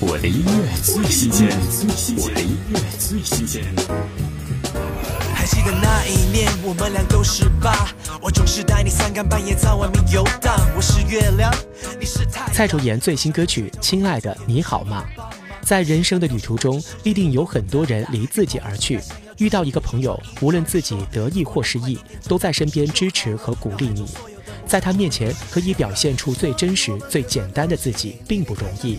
我的音乐最新鲜，我的音乐最新鲜。还记得那一年，我们俩都十八，我总是带你三更半夜在外面游荡。我是月亮，你是太阳。蔡卓妍最新歌曲《亲爱的你好吗》。在人生的旅途中，必定有很多人离自己而去。遇到一个朋友，无论自己得意或失意，都在身边支持和鼓励你。在他面前，可以表现出最真实、最简单的自己，并不容易。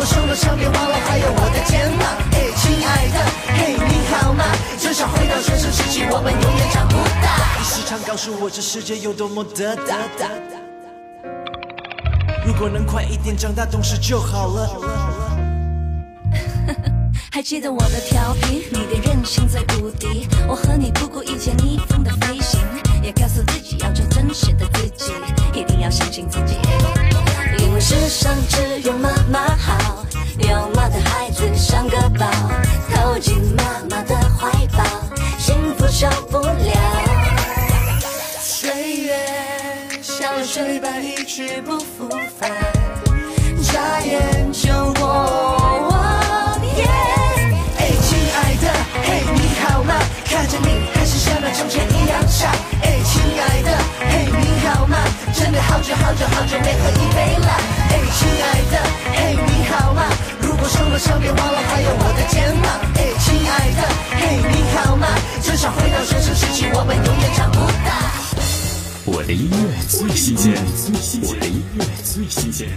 吗？如果受了伤，别忘了还有我的肩膀。哎，亲爱的，嘿，你好吗？真想回到学生时期，我们永远长不大。你时常告诉我这世界有多么的大。如果能快一点长大，懂事就好了。还记得我的调皮，你的任性最无敌。我和你不顾一切逆风的飞行，也告诉自己要做真实的自己，一定要相信自己。因为世上只有像流水般一去不复返，眨眼就过往。耶，哎，亲爱的，嘿，你好吗？看着你还是像那从前一样傻。哎，亲爱的，嘿，你好吗？真的好久好久好久没喝一杯了。哎，亲爱的，嘿，你好吗？如果受了伤，别忘了还有我的最新鲜，我的音乐最新鲜。